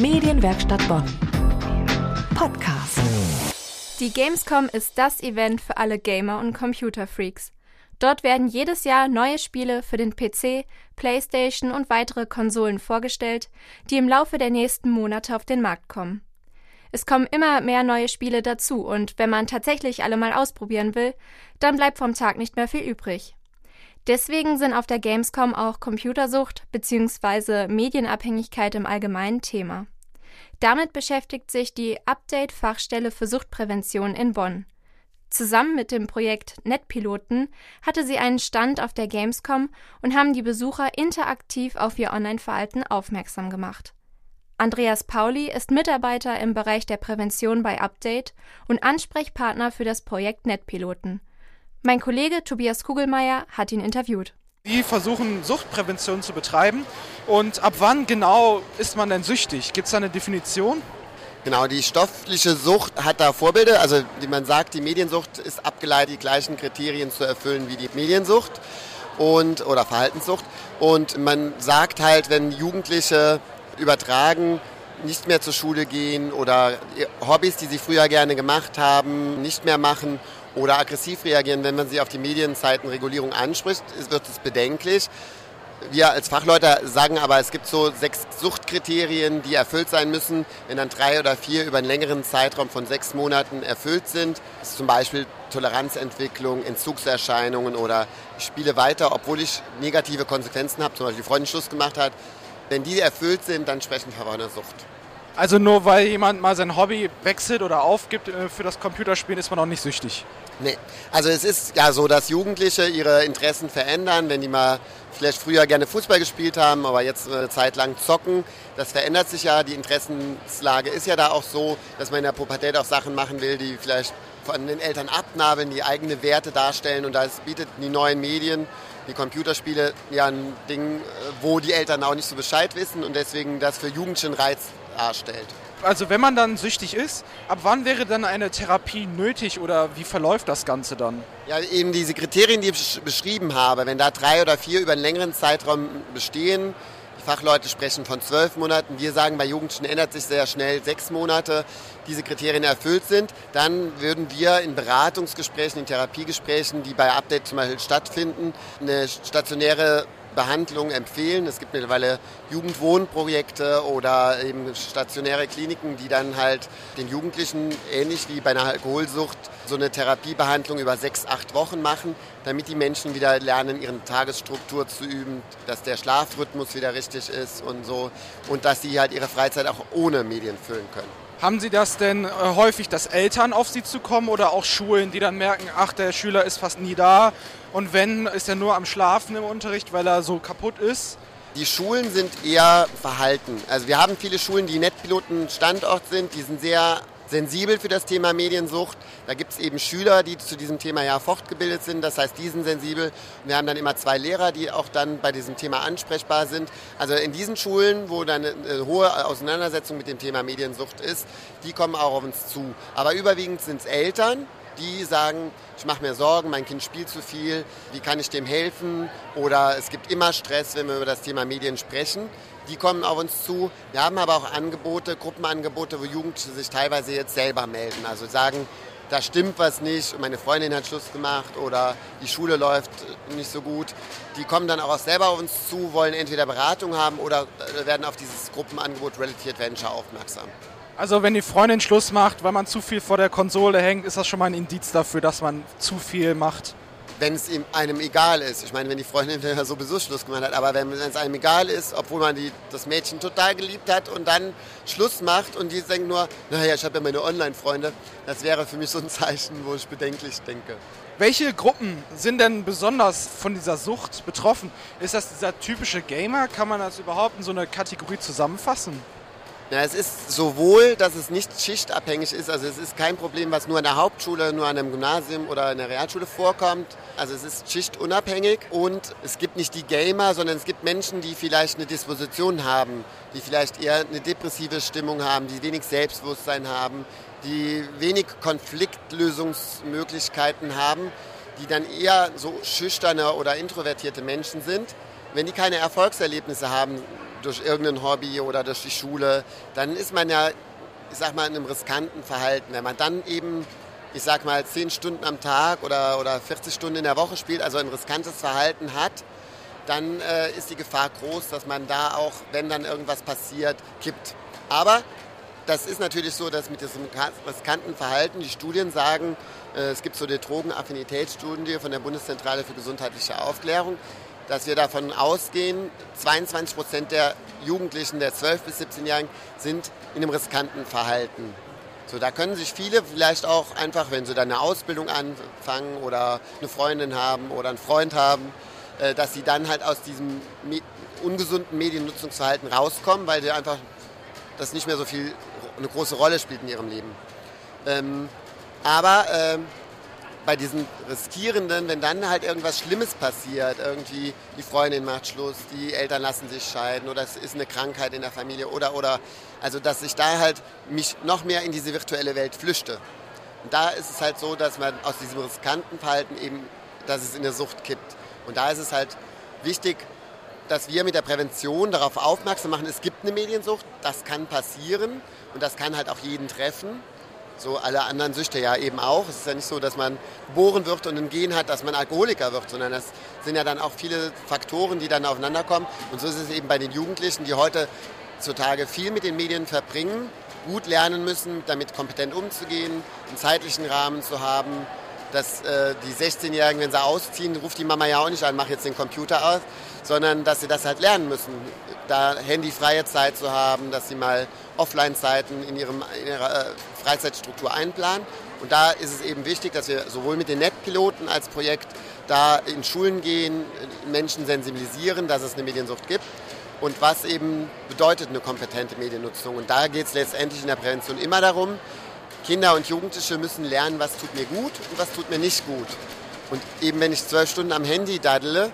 Medienwerkstatt Bonn. Podcast. Die Gamescom ist das Event für alle Gamer und Computerfreaks. Dort werden jedes Jahr neue Spiele für den PC, PlayStation und weitere Konsolen vorgestellt, die im Laufe der nächsten Monate auf den Markt kommen. Es kommen immer mehr neue Spiele dazu und wenn man tatsächlich alle mal ausprobieren will, dann bleibt vom Tag nicht mehr viel übrig. Deswegen sind auf der Gamescom auch Computersucht bzw. Medienabhängigkeit im Allgemeinen Thema. Damit beschäftigt sich die Update-Fachstelle für Suchtprävention in Bonn. Zusammen mit dem Projekt Netpiloten hatte sie einen Stand auf der Gamescom und haben die Besucher interaktiv auf ihr Online-Verhalten aufmerksam gemacht. Andreas Pauli ist Mitarbeiter im Bereich der Prävention bei Update und Ansprechpartner für das Projekt Netpiloten. Mein Kollege Tobias Kugelmeier hat ihn interviewt. Die versuchen Suchtprävention zu betreiben. Und ab wann genau ist man denn süchtig? Gibt es da eine Definition? Genau, die stoffliche Sucht hat da Vorbilder. Also wie man sagt, die Mediensucht ist abgeleitet, die gleichen Kriterien zu erfüllen wie die Mediensucht und, oder Verhaltenssucht. Und man sagt halt, wenn Jugendliche übertragen, nicht mehr zur Schule gehen oder Hobbys, die sie früher gerne gemacht haben, nicht mehr machen oder aggressiv reagieren, wenn man sie auf die Medienzeitenregulierung anspricht, wird es bedenklich. Wir als Fachleute sagen aber, es gibt so sechs Suchtkriterien, die erfüllt sein müssen. Wenn dann drei oder vier über einen längeren Zeitraum von sechs Monaten erfüllt sind, ist zum Beispiel Toleranzentwicklung, Entzugserscheinungen oder ich spiele weiter, obwohl ich negative Konsequenzen habe, zum Beispiel die Freundin Schluss gemacht hat. Wenn die erfüllt sind, dann sprechen wir von einer Sucht. Also nur weil jemand mal sein Hobby wechselt oder aufgibt äh, für das Computerspielen, ist man auch nicht süchtig. Nee, also es ist ja so, dass Jugendliche ihre Interessen verändern, wenn die mal vielleicht früher gerne Fußball gespielt haben, aber jetzt eine Zeit lang zocken. Das verändert sich ja, die Interessenslage ist ja da auch so, dass man in der Pubertät auch Sachen machen will, die vielleicht von den Eltern abnabeln, die eigene Werte darstellen und da bietet die neuen Medien, die Computerspiele ja ein Ding, wo die Eltern auch nicht so Bescheid wissen und deswegen das für Jugendliche einen Reiz darstellt. Also wenn man dann süchtig ist, ab wann wäre dann eine Therapie nötig oder wie verläuft das Ganze dann? Ja, eben diese Kriterien, die ich beschrieben habe, wenn da drei oder vier über einen längeren Zeitraum bestehen, die Fachleute sprechen von zwölf Monaten, wir sagen, bei Jugendlichen ändert sich sehr schnell sechs Monate, diese Kriterien erfüllt sind, dann würden wir in Beratungsgesprächen, in Therapiegesprächen, die bei Update zum Beispiel stattfinden, eine stationäre Behandlung empfehlen. Es gibt mittlerweile Jugendwohnprojekte oder eben stationäre Kliniken, die dann halt den Jugendlichen ähnlich wie bei einer Alkoholsucht so eine Therapiebehandlung über sechs, acht Wochen machen, damit die Menschen wieder lernen, ihre Tagesstruktur zu üben, dass der Schlafrhythmus wieder richtig ist und so und dass sie halt ihre Freizeit auch ohne Medien füllen können. Haben Sie das denn äh, häufig, dass Eltern auf Sie zukommen oder auch Schulen, die dann merken, ach, der Schüler ist fast nie da und wenn, ist er nur am Schlafen im Unterricht, weil er so kaputt ist? Die Schulen sind eher verhalten. Also wir haben viele Schulen, die Netpiloten Standort sind, die sind sehr sensibel für das Thema Mediensucht. Da gibt es eben Schüler, die zu diesem Thema ja fortgebildet sind. Das heißt, die sind sensibel. Wir haben dann immer zwei Lehrer, die auch dann bei diesem Thema ansprechbar sind. Also in diesen Schulen, wo dann eine hohe Auseinandersetzung mit dem Thema Mediensucht ist, die kommen auch auf uns zu. Aber überwiegend sind es Eltern, die sagen, ich mache mir Sorgen, mein Kind spielt zu viel, wie kann ich dem helfen? Oder es gibt immer Stress, wenn wir über das Thema Medien sprechen. Die kommen auf uns zu. Wir haben aber auch Angebote, Gruppenangebote, wo Jugendliche sich teilweise jetzt selber melden. Also sagen, da stimmt was nicht, meine Freundin hat Schluss gemacht oder die Schule läuft nicht so gut. Die kommen dann auch selber auf uns zu, wollen entweder Beratung haben oder äh, werden auf dieses Gruppenangebot Reality Adventure aufmerksam. Also wenn die Freundin Schluss macht, weil man zu viel vor der Konsole hängt, ist das schon mal ein Indiz dafür, dass man zu viel macht wenn es einem egal ist. Ich meine, wenn die Freundin sowieso Schluss gemacht hat, aber wenn es einem egal ist, obwohl man die, das Mädchen total geliebt hat und dann Schluss macht und die denkt nur, naja, ich habe ja meine Online-Freunde, das wäre für mich so ein Zeichen, wo ich bedenklich denke. Welche Gruppen sind denn besonders von dieser Sucht betroffen? Ist das dieser typische Gamer? Kann man das überhaupt in so eine Kategorie zusammenfassen? Ja, es ist sowohl, dass es nicht schichtabhängig ist, also es ist kein Problem, was nur an der Hauptschule, nur an einem Gymnasium oder in der Realschule vorkommt. Also es ist schichtunabhängig und es gibt nicht die Gamer, sondern es gibt Menschen, die vielleicht eine Disposition haben, die vielleicht eher eine depressive Stimmung haben, die wenig Selbstbewusstsein haben, die wenig Konfliktlösungsmöglichkeiten haben, die dann eher so schüchterne oder introvertierte Menschen sind. Wenn die keine Erfolgserlebnisse haben, durch irgendein Hobby oder durch die Schule, dann ist man ja, ich sag mal, in einem riskanten Verhalten. Wenn man dann eben, ich sag mal, 10 Stunden am Tag oder, oder 40 Stunden in der Woche spielt, also ein riskantes Verhalten hat, dann äh, ist die Gefahr groß, dass man da auch, wenn dann irgendwas passiert, kippt. Aber das ist natürlich so, dass mit diesem riskanten Verhalten die Studien sagen, äh, es gibt so eine Drogenaffinitätsstudie von der Bundeszentrale für gesundheitliche Aufklärung, dass wir davon ausgehen, 22 Prozent der Jugendlichen der 12 bis 17-Jährigen sind in einem riskanten Verhalten. So, da können sich viele vielleicht auch einfach, wenn sie dann eine Ausbildung anfangen oder eine Freundin haben oder einen Freund haben, äh, dass sie dann halt aus diesem ungesunden Mediennutzungsverhalten rauskommen, weil sie einfach das nicht mehr so viel eine große Rolle spielt in ihrem Leben. Ähm, aber ähm, bei diesen Riskierenden, wenn dann halt irgendwas Schlimmes passiert, irgendwie die Freundin macht Schluss, die Eltern lassen sich scheiden oder es ist eine Krankheit in der Familie oder oder, also dass ich da halt mich noch mehr in diese virtuelle Welt flüchte. Und da ist es halt so, dass man aus diesem riskanten Verhalten eben, dass es in eine Sucht kippt. Und da ist es halt wichtig, dass wir mit der Prävention darauf aufmerksam machen, es gibt eine Mediensucht, das kann passieren und das kann halt auch jeden treffen. So alle anderen Süchte ja eben auch. Es ist ja nicht so, dass man geboren wird und ein Gen hat, dass man Alkoholiker wird, sondern das sind ja dann auch viele Faktoren, die dann aufeinander kommen. Und so ist es eben bei den Jugendlichen, die heute zutage viel mit den Medien verbringen, gut lernen müssen, damit kompetent umzugehen, einen zeitlichen Rahmen zu haben, dass äh, die 16-Jährigen, wenn sie ausziehen, ruft die Mama ja auch nicht an, mach jetzt den Computer aus, sondern dass sie das halt lernen müssen, da handyfreie Zeit zu haben, dass sie mal Offline-Zeiten in, in ihrer äh, Freizeitstruktur einplanen. Und da ist es eben wichtig, dass wir sowohl mit den Netpiloten als Projekt da in Schulen gehen, Menschen sensibilisieren, dass es eine Mediensucht gibt und was eben bedeutet eine kompetente Mediennutzung. Und da geht es letztendlich in der Prävention immer darum, Kinder und Jugendliche müssen lernen, was tut mir gut und was tut mir nicht gut. Und eben wenn ich zwölf Stunden am Handy daddle,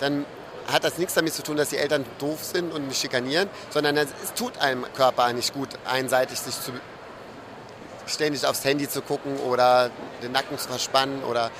dann hat das nichts damit zu tun, dass die Eltern doof sind und mich schikanieren, sondern es tut einem Körper nicht gut, einseitig sich zu, ständig aufs Handy zu gucken oder den Nacken zu verspannen oder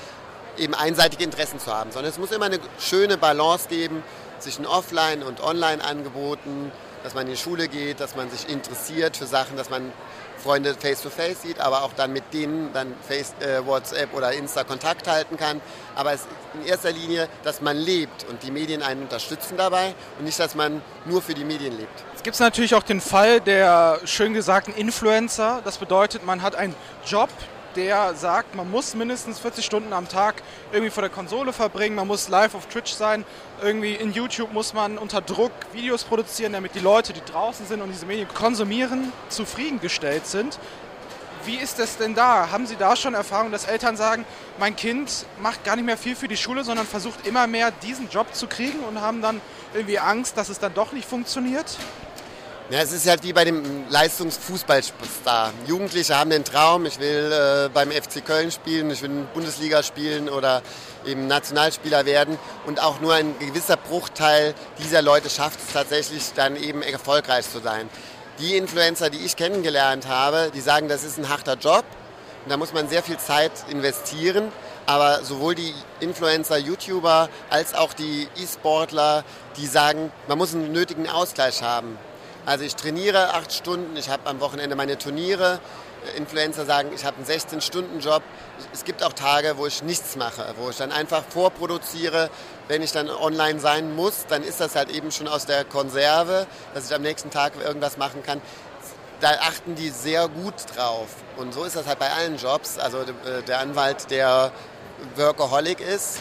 eben einseitige Interessen zu haben, sondern es muss immer eine schöne Balance geben zwischen Offline- und Online-Angeboten, dass man in die Schule geht, dass man sich interessiert für Sachen, dass man Freunde face-to-face -face sieht, aber auch dann mit denen dann Face, äh, WhatsApp oder Insta Kontakt halten kann. Aber es ist in erster Linie, dass man lebt und die Medien einen unterstützen dabei und nicht, dass man nur für die Medien lebt. Es gibt natürlich auch den Fall der schön gesagten Influencer. Das bedeutet, man hat einen Job, der sagt, man muss mindestens 40 Stunden am Tag irgendwie vor der Konsole verbringen, man muss live auf Twitch sein, irgendwie in YouTube muss man unter Druck Videos produzieren, damit die Leute, die draußen sind und diese Medien konsumieren, zufriedengestellt sind. Wie ist das denn da? Haben Sie da schon Erfahrung, dass Eltern sagen, mein Kind macht gar nicht mehr viel für die Schule, sondern versucht immer mehr diesen Job zu kriegen und haben dann irgendwie Angst, dass es dann doch nicht funktioniert? Ja, es ist halt wie bei dem Leistungsfußballstar. Jugendliche haben den Traum, ich will äh, beim FC Köln spielen, ich will in Bundesliga spielen oder eben Nationalspieler werden. Und auch nur ein gewisser Bruchteil dieser Leute schafft es tatsächlich dann eben erfolgreich zu sein. Die Influencer, die ich kennengelernt habe, die sagen, das ist ein harter Job und da muss man sehr viel Zeit investieren. Aber sowohl die Influencer, YouTuber als auch die E-Sportler, die sagen, man muss einen nötigen Ausgleich haben. Also ich trainiere acht Stunden, ich habe am Wochenende meine Turniere. Influencer sagen, ich habe einen 16-Stunden-Job. Es gibt auch Tage, wo ich nichts mache, wo ich dann einfach vorproduziere. Wenn ich dann online sein muss, dann ist das halt eben schon aus der Konserve, dass ich am nächsten Tag irgendwas machen kann. Da achten die sehr gut drauf. Und so ist das halt bei allen Jobs. Also äh, der Anwalt, der Workaholic ist,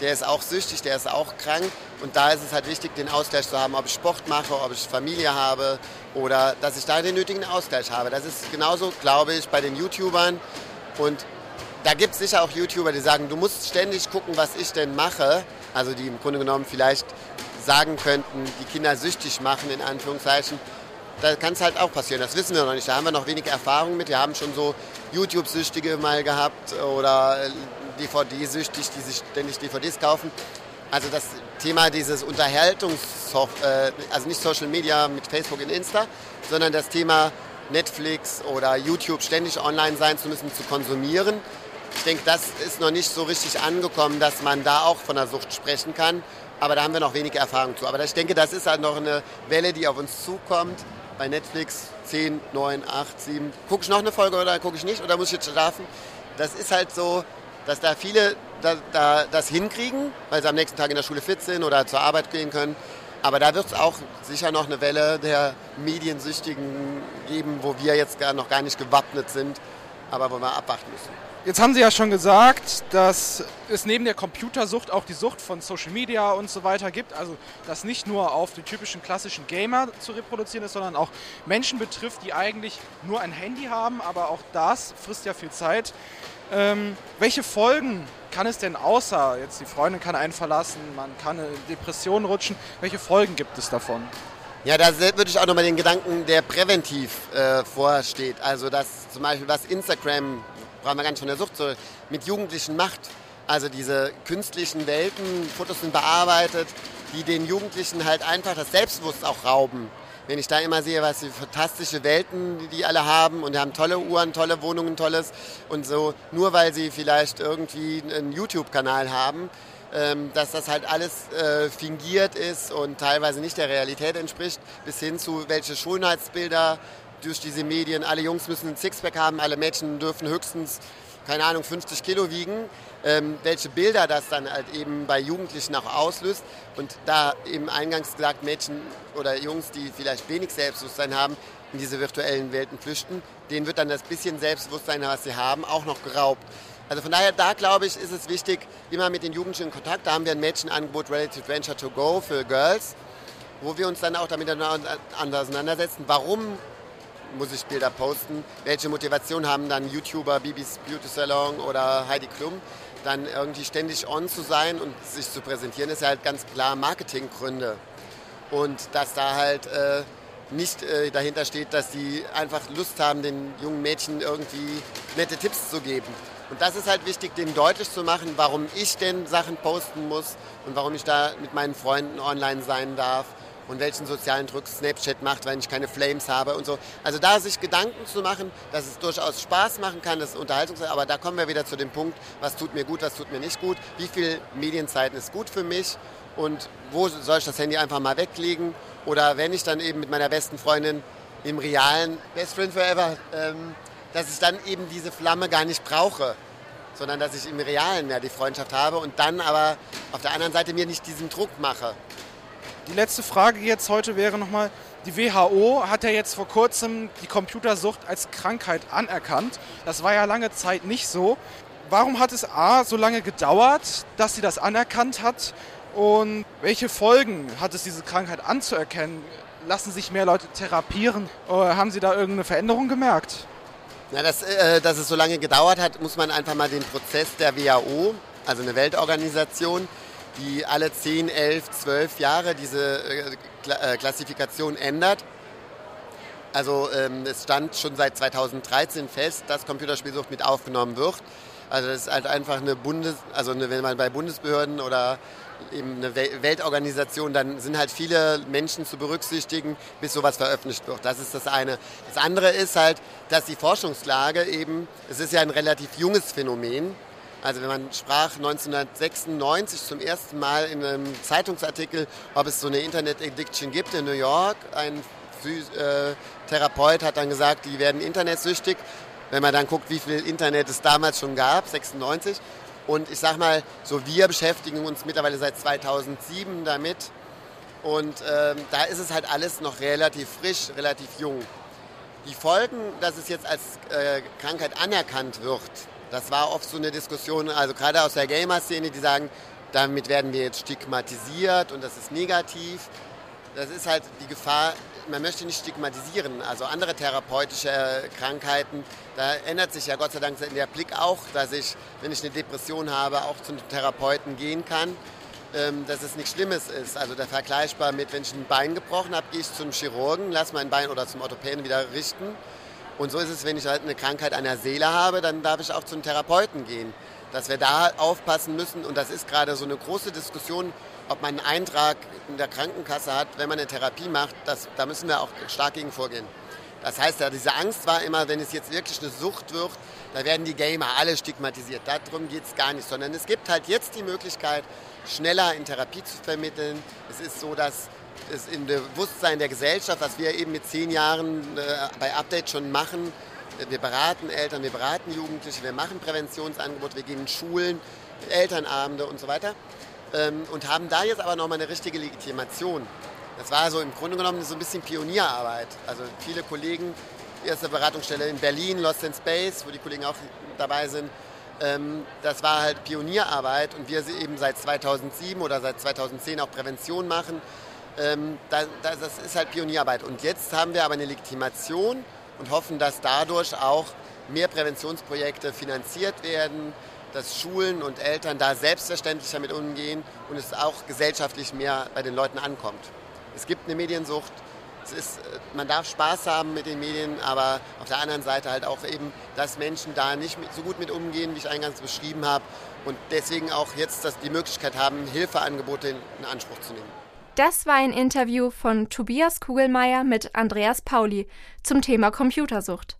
der ist auch süchtig, der ist auch krank. Und da ist es halt wichtig, den Ausgleich zu haben, ob ich Sport mache, ob ich Familie habe oder dass ich da den nötigen Ausgleich habe. Das ist genauso, glaube ich, bei den YouTubern. Und da gibt es sicher auch YouTuber, die sagen, du musst ständig gucken, was ich denn mache. Also die im Grunde genommen vielleicht sagen könnten, die Kinder süchtig machen, in Anführungszeichen. Da kann es halt auch passieren, das wissen wir noch nicht. Da haben wir noch wenig Erfahrung mit. Wir haben schon so YouTube-Süchtige mal gehabt oder DVD-süchtig, die sich ständig DVDs kaufen. Also das Thema dieses Unterhaltungs, äh, also nicht Social Media mit Facebook und Insta, sondern das Thema Netflix oder YouTube ständig online sein zu müssen, zu konsumieren. Ich denke, das ist noch nicht so richtig angekommen, dass man da auch von der Sucht sprechen kann. aber da haben wir noch wenig Erfahrung zu. Aber ich denke, das ist halt noch eine Welle, die auf uns zukommt. Bei Netflix 10, 9, 8, 7. Gucke ich noch eine Folge oder gucke ich nicht oder muss ich jetzt schlafen? Das ist halt so, dass da viele da, da, das hinkriegen, weil sie am nächsten Tag in der Schule fit sind oder zur Arbeit gehen können. Aber da wird es auch sicher noch eine Welle der Mediensüchtigen geben, wo wir jetzt gar noch gar nicht gewappnet sind, aber wo wir abwarten müssen. Jetzt haben Sie ja schon gesagt, dass es neben der Computersucht auch die Sucht von Social Media und so weiter gibt. Also das nicht nur auf die typischen klassischen Gamer zu reproduzieren ist, sondern auch Menschen betrifft, die eigentlich nur ein Handy haben, aber auch das frisst ja viel Zeit. Ähm, welche Folgen kann es denn außer jetzt die Freundin kann einen verlassen, man kann eine Depression rutschen, welche Folgen gibt es davon? Ja, da würde ich auch nochmal den Gedanken, der präventiv äh, vorsteht. Also dass zum Beispiel was Instagram brauchen wir gar nicht von der Sucht, so mit Jugendlichen macht. Also diese künstlichen Welten, Fotos sind bearbeitet, die den Jugendlichen halt einfach das Selbstbewusstsein auch rauben. Wenn ich da immer sehe, was für fantastische Welten die alle haben und die haben tolle Uhren, tolle Wohnungen, tolles und so, nur weil sie vielleicht irgendwie einen YouTube-Kanal haben, ähm, dass das halt alles äh, fingiert ist und teilweise nicht der Realität entspricht, bis hin zu welche Schönheitsbilder durch diese Medien, alle Jungs müssen ein Sixpack haben, alle Mädchen dürfen höchstens, keine Ahnung, 50 Kilo wiegen, ähm, welche Bilder das dann halt eben bei Jugendlichen auch auslöst. Und da eben eingangs gesagt, Mädchen oder Jungs, die vielleicht wenig Selbstbewusstsein haben, in diese virtuellen Welten flüchten, denen wird dann das bisschen Selbstbewusstsein, was sie haben, auch noch geraubt. Also von daher, da glaube ich, ist es wichtig, immer mit den Jugendlichen in Kontakt. Da haben wir ein Mädchenangebot Relative Venture to Go für Girls, wo wir uns dann auch damit auseinandersetzen, warum muss ich Bilder posten. Welche Motivation haben dann YouTuber, Bibis Beauty Salon oder Heidi Klum, dann irgendwie ständig on zu sein und sich zu präsentieren, ist ja halt ganz klar Marketinggründe. Und dass da halt äh, nicht äh, dahinter steht, dass die einfach Lust haben, den jungen Mädchen irgendwie nette Tipps zu geben. Und das ist halt wichtig, denen deutlich zu machen, warum ich denn Sachen posten muss und warum ich da mit meinen Freunden online sein darf und welchen sozialen Druck Snapchat macht, wenn ich keine Flames habe und so. Also da sich Gedanken zu machen, dass es durchaus Spaß machen kann, das Unterhaltungs aber da kommen wir wieder zu dem Punkt, was tut mir gut, was tut mir nicht gut, wie viel Medienzeiten ist gut für mich und wo soll ich das Handy einfach mal weglegen oder wenn ich dann eben mit meiner besten Freundin im realen Best Friend Forever, ähm, dass ich dann eben diese Flamme gar nicht brauche, sondern dass ich im Realen mehr die Freundschaft habe und dann aber auf der anderen Seite mir nicht diesen Druck mache. Die letzte Frage jetzt heute wäre nochmal, die WHO hat ja jetzt vor kurzem die Computersucht als Krankheit anerkannt. Das war ja lange Zeit nicht so. Warum hat es A so lange gedauert, dass sie das anerkannt hat? Und welche Folgen hat es, diese Krankheit anzuerkennen? Lassen sich mehr Leute therapieren? Oder haben Sie da irgendeine Veränderung gemerkt? Ja, dass, äh, dass es so lange gedauert hat, muss man einfach mal den Prozess der WHO, also eine Weltorganisation, die alle 10, 11, 12 Jahre diese äh, äh, Klassifikation ändert. Also ähm, es stand schon seit 2013 fest, dass Computerspielsucht mit aufgenommen wird. Also das ist halt einfach eine Bundes, also eine, wenn man bei Bundesbehörden oder eben eine Weltorganisation, dann sind halt viele Menschen zu berücksichtigen, bis sowas veröffentlicht wird. Das ist das eine. Das andere ist halt, dass die Forschungslage eben, es ist ja ein relativ junges Phänomen, also wenn man sprach 1996 zum ersten Mal in einem Zeitungsartikel, ob es so eine Internet Addiction gibt in New York. Ein äh, Therapeut hat dann gesagt, die werden internetsüchtig. Wenn man dann guckt, wie viel Internet es damals schon gab, 96. Und ich sag mal, so wir beschäftigen uns mittlerweile seit 2007 damit. Und ähm, da ist es halt alles noch relativ frisch, relativ jung. Die Folgen, dass es jetzt als äh, Krankheit anerkannt wird, das war oft so eine Diskussion, also gerade aus der Gamer-Szene, die sagen, damit werden wir jetzt stigmatisiert und das ist negativ. Das ist halt die Gefahr, man möchte nicht stigmatisieren. Also andere therapeutische Krankheiten, da ändert sich ja Gott sei Dank der Blick auch, dass ich, wenn ich eine Depression habe, auch zum Therapeuten gehen kann. Ähm, dass es nichts Schlimmes ist. Also der vergleichbar mit, wenn ich ein Bein gebrochen habe, gehe ich zum Chirurgen, lasse mein Bein oder zum Orthopäden wieder richten und so ist es, wenn ich halt eine Krankheit an der Seele habe, dann darf ich auch zum Therapeuten gehen. Dass wir da aufpassen müssen, und das ist gerade so eine große Diskussion, ob man einen Eintrag in der Krankenkasse hat, wenn man eine Therapie macht, das, da müssen wir auch stark gegen vorgehen. Das heißt ja, diese Angst war immer, wenn es jetzt wirklich eine Sucht wird, da werden die Gamer alle stigmatisiert. Darum geht es gar nicht, sondern es gibt halt jetzt die Möglichkeit, schneller in Therapie zu vermitteln. Es ist so, dass es im Bewusstsein der Gesellschaft, was wir eben mit zehn Jahren äh, bei Update schon machen, wir beraten Eltern, wir beraten Jugendliche, wir machen Präventionsangebote, wir gehen in Schulen, Elternabende und so weiter ähm, und haben da jetzt aber nochmal eine richtige Legitimation. Das war so im Grunde genommen so ein bisschen Pionierarbeit. Also viele Kollegen, erste Beratungsstelle in Berlin, Lost in Space, wo die Kollegen auch dabei sind, ähm, das war halt Pionierarbeit und wir eben seit 2007 oder seit 2010 auch Prävention machen. Ähm, das, ist halt Pionierarbeit. Und jetzt haben wir aber eine Legitimation und hoffen, dass dadurch auch mehr Präventionsprojekte finanziert werden, dass Schulen und Eltern da selbstverständlicher mit umgehen und es auch gesellschaftlich mehr bei den Leuten ankommt. Es gibt eine Mediensucht, ist, äh, man darf Spaß haben mit den Medien, aber auf der anderen Seite halt auch eben, dass Menschen da nicht so gut mit umgehen, wie ich eingangs beschrieben habe und deswegen auch jetzt das, die Möglichkeit haben, Hilfeangebote in Anspruch zu nehmen. Das war ein Interview von Tobias Kugelmeier mit Andreas Pauli zum Thema Computersucht.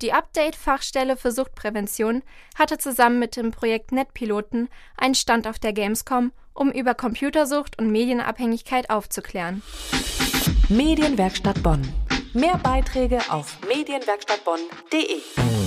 Die Update-Fachstelle für Suchtprävention hatte zusammen mit dem Projekt Netpiloten einen Stand auf der Gamescom, um über Computersucht und Medienabhängigkeit aufzuklären. Medienwerkstatt Bonn. Mehr Beiträge auf medienwerkstattbonn.de.